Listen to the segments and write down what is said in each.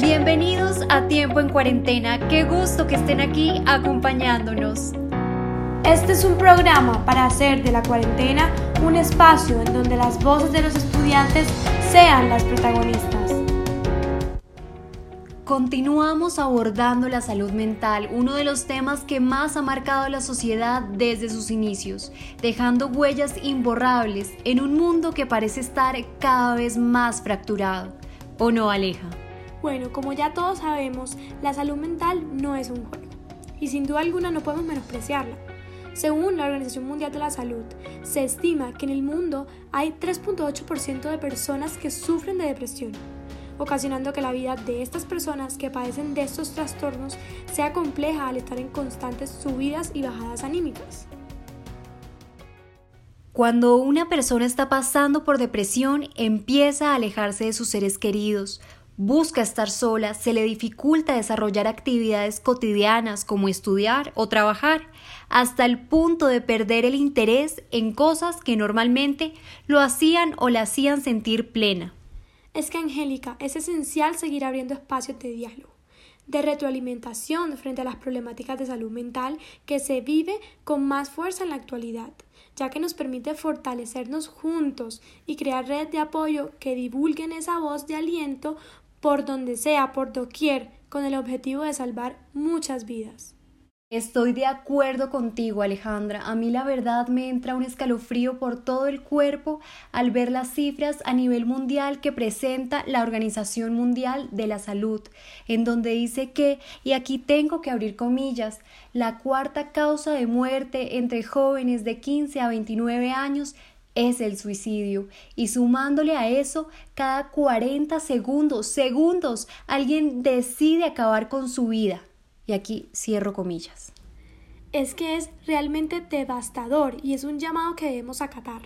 Bienvenidos a Tiempo en Cuarentena. Qué gusto que estén aquí acompañándonos. Este es un programa para hacer de la cuarentena un espacio en donde las voces de los estudiantes sean las protagonistas. Continuamos abordando la salud mental, uno de los temas que más ha marcado la sociedad desde sus inicios, dejando huellas imborrables en un mundo que parece estar cada vez más fracturado. ¿O no, Aleja? Bueno, como ya todos sabemos, la salud mental no es un juego y sin duda alguna no podemos menospreciarla. Según la Organización Mundial de la Salud, se estima que en el mundo hay 3.8% de personas que sufren de depresión, ocasionando que la vida de estas personas que padecen de estos trastornos sea compleja al estar en constantes subidas y bajadas anímicas. Cuando una persona está pasando por depresión, empieza a alejarse de sus seres queridos, busca estar sola, se le dificulta desarrollar actividades cotidianas como estudiar o trabajar, hasta el punto de perder el interés en cosas que normalmente lo hacían o la hacían sentir plena. Es que, Angélica, es esencial seguir abriendo espacios de diálogo, de retroalimentación frente a las problemáticas de salud mental que se vive con más fuerza en la actualidad ya que nos permite fortalecernos juntos y crear redes de apoyo que divulguen esa voz de aliento por donde sea, por doquier, con el objetivo de salvar muchas vidas. Estoy de acuerdo contigo, Alejandra. A mí la verdad me entra un escalofrío por todo el cuerpo al ver las cifras a nivel mundial que presenta la Organización Mundial de la Salud, en donde dice que, y aquí tengo que abrir comillas, la cuarta causa de muerte entre jóvenes de 15 a 29 años es el suicidio. Y sumándole a eso, cada 40 segundos, segundos, alguien decide acabar con su vida. Y aquí cierro comillas. Es que es realmente devastador y es un llamado que debemos acatar,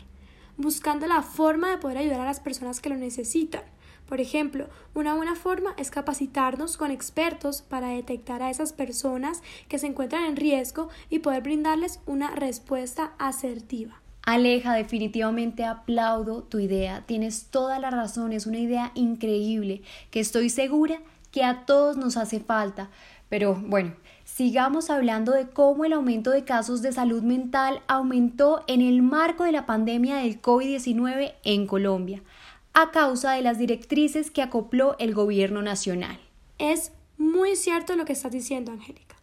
buscando la forma de poder ayudar a las personas que lo necesitan. Por ejemplo, una buena forma es capacitarnos con expertos para detectar a esas personas que se encuentran en riesgo y poder brindarles una respuesta asertiva. Aleja, definitivamente aplaudo tu idea. Tienes toda la razón, es una idea increíble que estoy segura que a todos nos hace falta. Pero bueno, sigamos hablando de cómo el aumento de casos de salud mental aumentó en el marco de la pandemia del COVID-19 en Colombia, a causa de las directrices que acopló el gobierno nacional. Es muy cierto lo que estás diciendo, Angélica.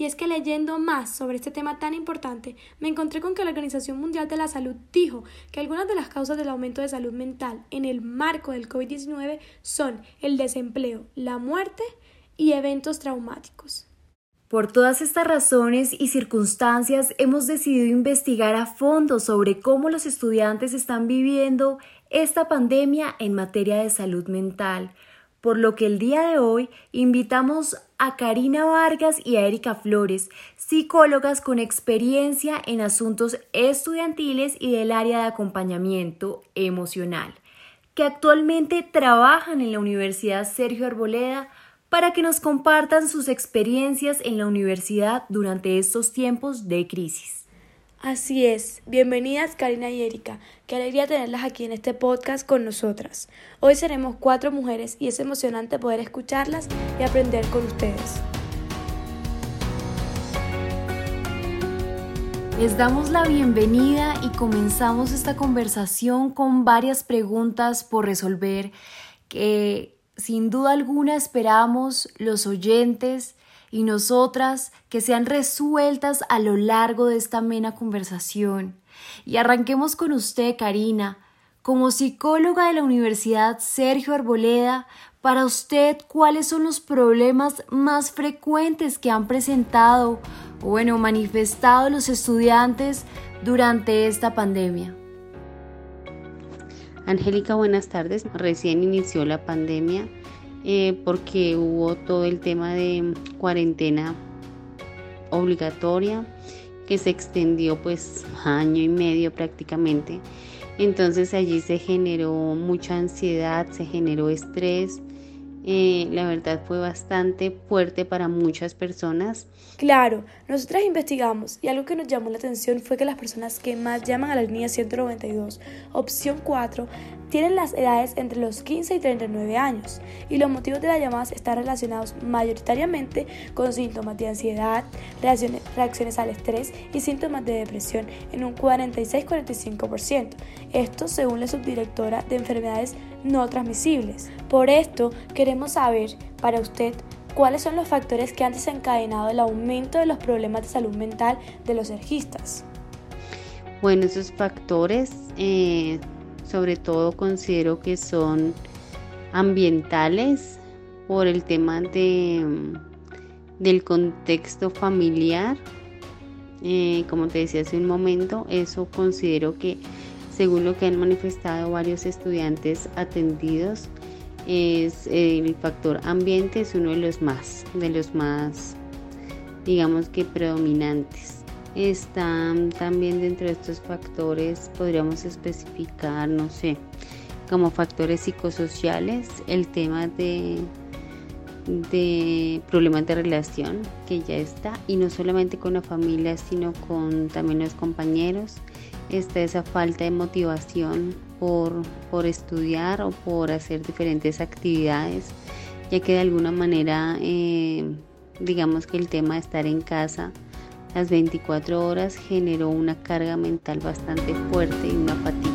Y es que leyendo más sobre este tema tan importante, me encontré con que la Organización Mundial de la Salud dijo que algunas de las causas del aumento de salud mental en el marco del COVID-19 son el desempleo, la muerte y eventos traumáticos. Por todas estas razones y circunstancias hemos decidido investigar a fondo sobre cómo los estudiantes están viviendo esta pandemia en materia de salud mental, por lo que el día de hoy invitamos a Karina Vargas y a Erika Flores, psicólogas con experiencia en asuntos estudiantiles y del área de acompañamiento emocional, que actualmente trabajan en la Universidad Sergio Arboleda para que nos compartan sus experiencias en la universidad durante estos tiempos de crisis. Así es, bienvenidas Karina y Erika, qué alegría tenerlas aquí en este podcast con nosotras. Hoy seremos cuatro mujeres y es emocionante poder escucharlas y aprender con ustedes. Les damos la bienvenida y comenzamos esta conversación con varias preguntas por resolver que sin duda alguna esperamos los oyentes y nosotras que sean resueltas a lo largo de esta amena conversación. Y arranquemos con usted, Karina. Como psicóloga de la Universidad Sergio Arboleda, para usted, ¿cuáles son los problemas más frecuentes que han presentado o, bueno, manifestado los estudiantes durante esta pandemia? Angélica, buenas tardes. Recién inició la pandemia eh, porque hubo todo el tema de cuarentena obligatoria que se extendió pues año y medio prácticamente. Entonces allí se generó mucha ansiedad, se generó estrés eh, la verdad fue bastante fuerte para muchas personas. Claro, nosotras investigamos y algo que nos llamó la atención fue que las personas que más llaman a la línea 192, opción 4, tienen las edades entre los 15 y 39 años y los motivos de las llamadas están relacionados mayoritariamente con síntomas de ansiedad, reacciones, reacciones al estrés y síntomas de depresión en un 46-45%. Esto según la subdirectora de enfermedades no transmisibles. Por esto, queremos saber para usted cuáles son los factores que han desencadenado el aumento de los problemas de salud mental de los sergistas. Bueno, esos factores eh, sobre todo considero que son ambientales por el tema de, del contexto familiar. Eh, como te decía hace un momento, eso considero que según lo que han manifestado varios estudiantes atendidos, es el factor ambiente es uno de los más, de los más, digamos que predominantes. Están también dentro de estos factores, podríamos especificar, no sé, como factores psicosociales, el tema de, de problemas de relación que ya está, y no solamente con la familia, sino con también los compañeros, está esa falta de motivación por, por estudiar o por hacer diferentes actividades, ya que de alguna manera, eh, digamos que el tema de estar en casa las 24 horas generó una carga mental bastante fuerte y una fatiga.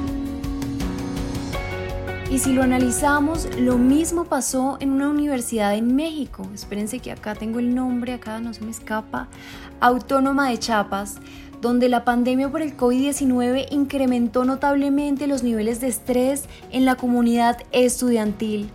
Y si lo analizamos, lo mismo pasó en una universidad en México. Espérense que acá tengo el nombre, acá no se me escapa. Autónoma de Chiapas donde la pandemia por el COVID-19 incrementó notablemente los niveles de estrés en la comunidad estudiantil.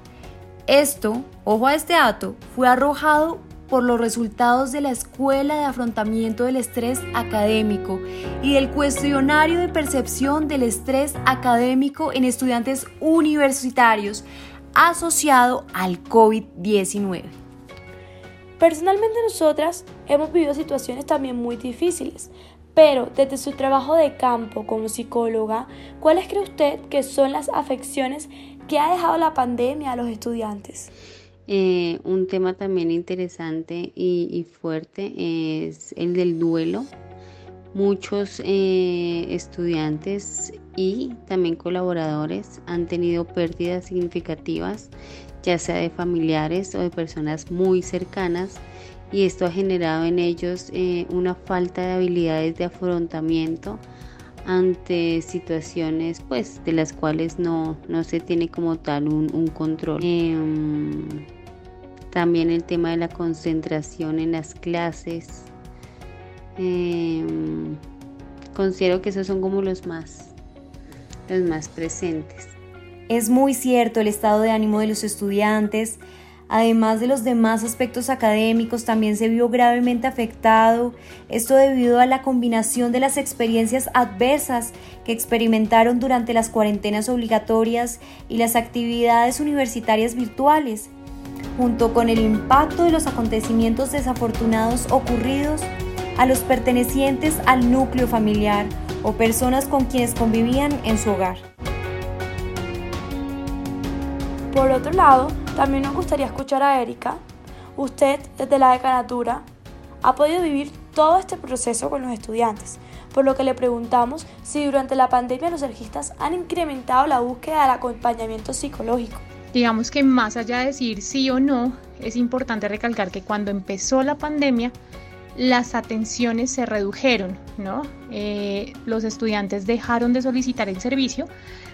Esto, ojo a este dato, fue arrojado por los resultados de la Escuela de Afrontamiento del Estrés Académico y del cuestionario de percepción del estrés académico en estudiantes universitarios asociado al COVID-19. Personalmente nosotras hemos vivido situaciones también muy difíciles, pero desde su trabajo de campo como psicóloga, ¿cuáles cree usted que son las afecciones que ha dejado la pandemia a los estudiantes? Eh, un tema también interesante y, fuerte es el del duelo. Muchos eh, estudiantes y también colaboradores han tenido pérdidas significativas, ya sea de familiares o de personas muy cercanas y esto ha generado en ellos eh, una falta de habilidades de afrontamiento ante situaciones pues de las cuales no, se tiene como tal un, control. Em, también el tema de la concentración en las clases. Em, considero que esos son como los más, los más presentes. Es muy cierto el estado de ánimo de los estudiantes, Además de los demás aspectos académicos, también se vio gravemente afectado, esto debido a la combinación de las experiencias adversas que experimentaron durante las cuarentenas obligatorias y las actividades universitarias virtuales, junto con el impacto de los acontecimientos desafortunados ocurridos a los pertenecientes al núcleo familiar o personas con quienes convivían en su hogar. Por otro lado, también nos gustaría escuchar a Erika. Usted, desde la decanatura, ha podido vivir todo este proceso con los estudiantes, por lo que le preguntamos si durante la pandemia los sergistas han incrementado la búsqueda del acompañamiento psicológico. Digamos que más allá de decir sí o no, es importante recalcar que cuando empezó la pandemia, las atenciones se redujeron, ¿no? Eh, los estudiantes dejaron de solicitar el servicio,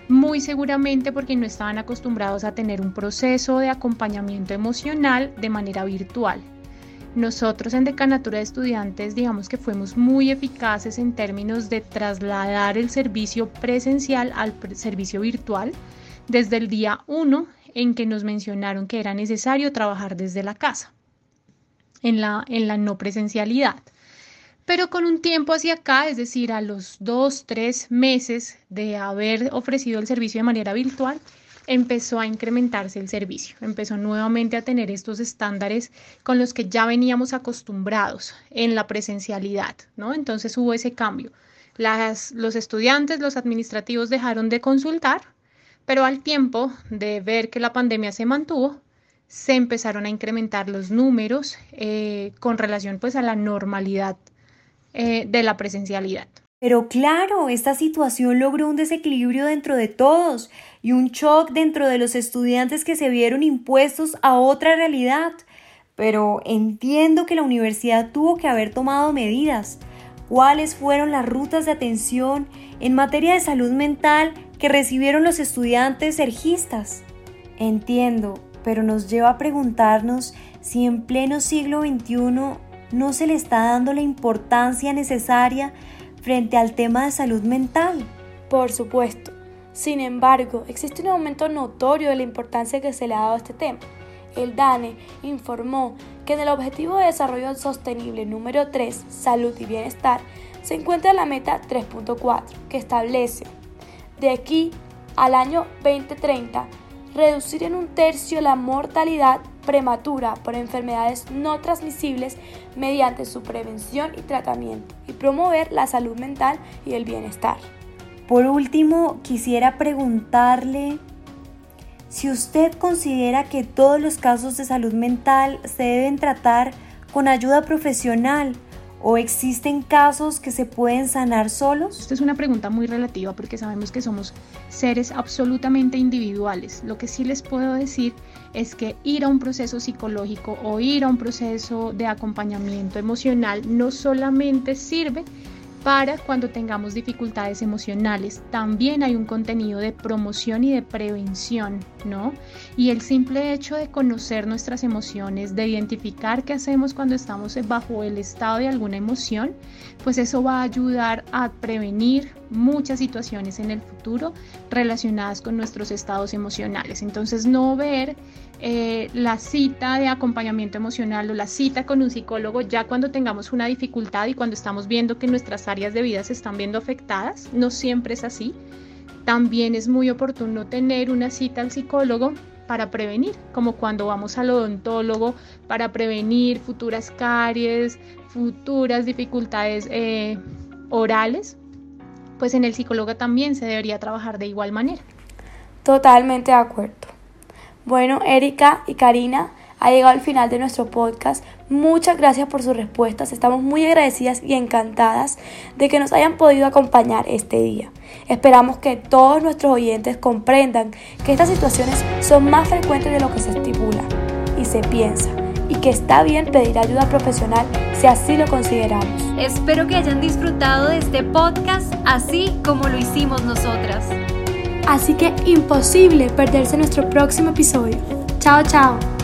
muy seguramente porque no estaban acostumbrados a tener un proceso de acompañamiento emocional de manera virtual. Nosotros en Decanatura de Estudiantes digamos que fuimos muy eficaces en términos de trasladar el servicio presencial al servicio virtual desde el día 1 en que nos mencionaron que era necesario trabajar desde la casa, en la, en la no presencialidad pero con un tiempo hacia acá, es decir, a los dos, tres meses de haber ofrecido el servicio de manera virtual, empezó a incrementarse el servicio, empezó nuevamente a tener estos estándares con los que ya veníamos acostumbrados en la presencialidad, ¿no? Entonces hubo ese cambio. Las, los estudiantes, los administrativos dejaron de consultar, pero al tiempo de ver que la pandemia se mantuvo, se empezaron a incrementar los números eh, con relación pues a la normalidad eh, de la presencialidad. Pero claro, esta situación logró un desequilibrio dentro de todos y un shock dentro de los estudiantes que se vieron impuestos a otra realidad. Pero entiendo que la universidad tuvo que haber tomado medidas. ¿Cuáles fueron las rutas de atención en materia de salud mental que recibieron los estudiantes sergistas? Entiendo, pero nos lleva a preguntarnos si en pleno siglo XXI no se le está dando la importancia necesaria frente al tema de salud mental. Por supuesto. Sin embargo, existe un aumento notorio de la importancia que se le ha dado a este tema. El DANE informó que en el Objetivo de Desarrollo Sostenible número 3, Salud y Bienestar, se encuentra la meta 3.4, que establece de aquí al año 2030 reducir en un tercio la mortalidad prematura por enfermedades no transmisibles mediante su prevención y tratamiento y promover la salud mental y el bienestar. Por último, quisiera preguntarle si usted considera que todos los casos de salud mental se deben tratar con ayuda profesional ¿O existen casos que se pueden sanar solos? Esta es una pregunta muy relativa porque sabemos que somos seres absolutamente individuales. Lo que sí les puedo decir es que ir a un proceso psicológico o ir a un proceso de acompañamiento emocional no solamente sirve para cuando tengamos dificultades emocionales. También hay un contenido de promoción y de prevención, ¿no? Y el simple hecho de conocer nuestras emociones, de identificar qué hacemos cuando estamos bajo el estado de alguna emoción, pues eso va a ayudar a prevenir muchas situaciones en el futuro relacionadas con nuestros estados emocionales. Entonces, no ver eh, la cita de acompañamiento emocional o la cita con un psicólogo ya cuando tengamos una dificultad y cuando estamos viendo que nuestras áreas de vida se están viendo afectadas, no siempre es así. También es muy oportuno tener una cita al psicólogo para prevenir, como cuando vamos al odontólogo para prevenir futuras caries, futuras dificultades eh, orales, pues en el psicólogo también se debería trabajar de igual manera. Totalmente de acuerdo. Bueno, Erika y Karina, ha llegado al final de nuestro podcast. Muchas gracias por sus respuestas. Estamos muy agradecidas y encantadas de que nos hayan podido acompañar este día. Esperamos que todos nuestros oyentes comprendan que estas situaciones son más frecuentes de lo que se estipula y se piensa y que está bien pedir ayuda profesional si así lo consideramos. Espero que hayan disfrutado de este podcast así como lo hicimos nosotras. Así que imposible perderse nuestro próximo episodio. Chao, chao.